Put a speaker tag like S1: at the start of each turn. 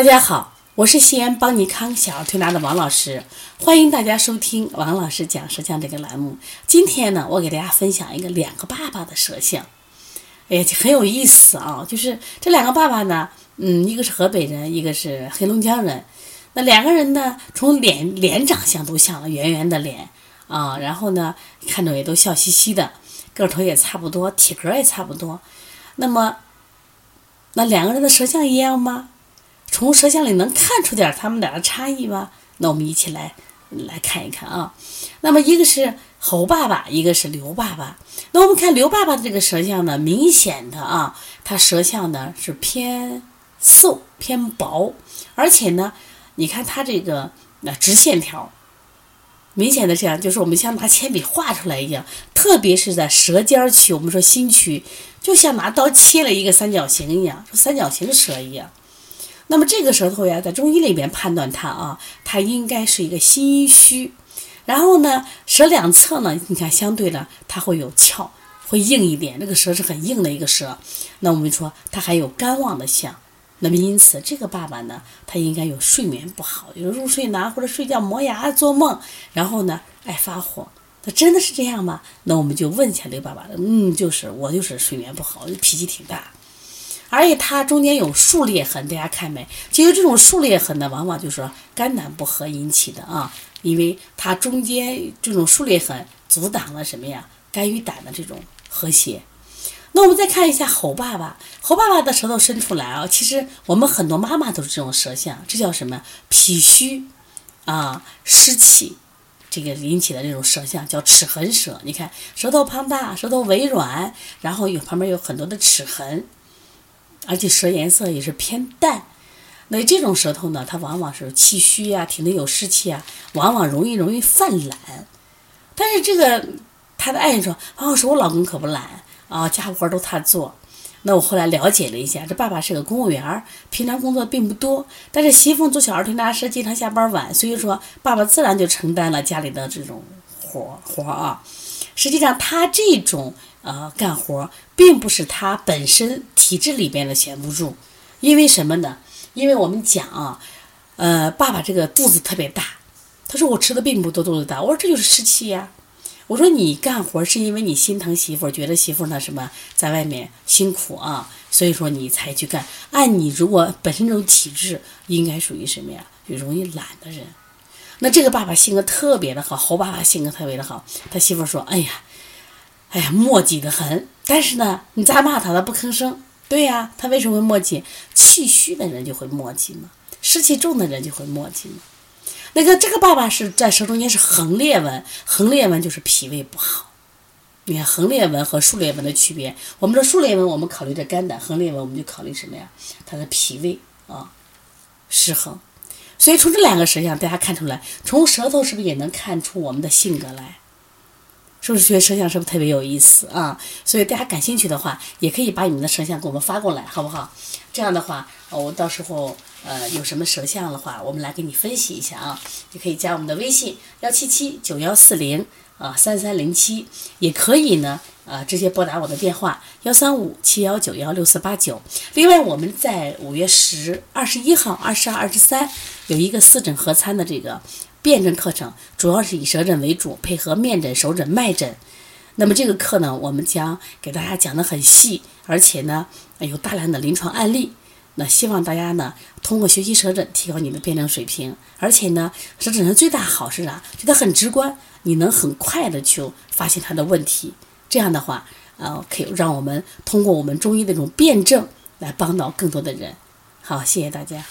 S1: 大家好，我是西安邦尼康小儿推拿的王老师，欢迎大家收听王老师讲舌象这个栏目。今天呢，我给大家分享一个两个爸爸的舌象，哎呀，很有意思啊。就是这两个爸爸呢，嗯，一个是河北人，一个是黑龙江人。那两个人呢，从脸脸长相都像了，圆圆的脸啊，然后呢，看着也都笑嘻嘻的，个头也差不多，体格也差不多。那么，那两个人的舌象一样吗？从舌象里能看出点他们俩的差异吗？那我们一起来来看一看啊。那么一个是猴爸爸，一个是刘爸爸。那我们看刘爸爸的这个舌象呢，明显的啊，他舌象呢是偏瘦偏薄，而且呢，你看他这个那直线条，明显的这样，就是我们像拿铅笔画出来一样，特别是在舌尖区，我们说心区，就像拿刀切了一个三角形一样，三角形舌一样。那么这个舌头呀，在中医里面判断它啊，它应该是一个心虚。然后呢，舌两侧呢，你看相对的，它会有翘，会硬一点。这个舌是很硬的一个舌。那我们说它还有肝旺的象。那么因此，这个爸爸呢，他应该有睡眠不好，有入睡难或者睡觉磨牙做梦，然后呢爱发火。那真的是这样吗？那我们就问一下刘爸爸。嗯，就是我就是睡眠不好，脾气挺大。而且它中间有竖裂痕，大家看没？其实这种竖裂痕呢，往往就是肝胆不和引起的啊，因为它中间这种竖裂痕阻挡了什么呀？肝与胆的这种和谐。那我们再看一下猴爸爸，猴爸爸的舌头伸出来啊，其实我们很多妈妈都是这种舌象，这叫什么？脾虚啊，湿气这个引起的这种舌象叫齿痕舌。你看舌头胖大，舌头微软，然后有旁边有很多的齿痕。而且舌颜色也是偏淡，那这种舌头呢，它往往是气虚呀，体内有湿气啊，往往容易容易犯懒。但是这个他的爱人说：“哦，说我老公可不懒啊，家务活都他做。”那我后来了解了一下，这爸爸是个公务员，平常工作并不多，但是媳妇做小儿推拿师，经常下班晚，所以说爸爸自然就承担了家里的这种活活啊。实际上他这种。啊，干活并不是他本身体质里边的闲不住，因为什么呢？因为我们讲啊，呃，爸爸这个肚子特别大，他说我吃的并不多，肚子大。我说这就是湿气呀。我说你干活是因为你心疼媳妇，觉得媳妇那什么在外面辛苦啊，所以说你才去干。按你如果本身这种体质，应该属于什么呀？就容易懒的人。那这个爸爸性格特别的好，侯爸爸性格特别的好，他媳妇说：“哎呀。”哎呀，磨叽的很。但是呢，你咋骂他，他不吭声。对呀，他为什么会磨叽？气虚的人就会磨叽嘛，湿气重的人就会磨叽嘛。那个这个爸爸是在舌中间是横裂纹，横裂纹就是脾胃不好。你看横裂纹和竖裂纹的区别，我们说竖裂纹我们考虑的肝胆，横裂纹我们就考虑什么呀？他的脾胃啊失衡。所以从这两个舌象，大家看出来，从舌头是不是也能看出我们的性格来？是不是学摄像是不是特别有意思啊？所以大家感兴趣的话，也可以把你们的摄像给我们发过来，好不好？这样的话，我到时候呃有什么舌象的话，我们来给你分析一下啊。也可以加我们的微信幺七七九幺四零啊三三零七，也可以呢呃直接拨打我的电话幺三五七幺九幺六四八九。另外，我们在五月十二十一号、二十二、二十三有一个四诊合参的这个。辨证课程主要是以舌诊为主，配合面诊、手诊、脉诊。那么这个课呢，我们将给大家讲的很细，而且呢有大量的临床案例。那希望大家呢通过学习舌诊，提高你的辩证水平。而且呢，舌诊的最大好是啥？觉得很直观，你能很快的去发现它的问题。这样的话，呃，可以让我们通过我们中医的这种辩证来帮到更多的人。好，谢谢大家。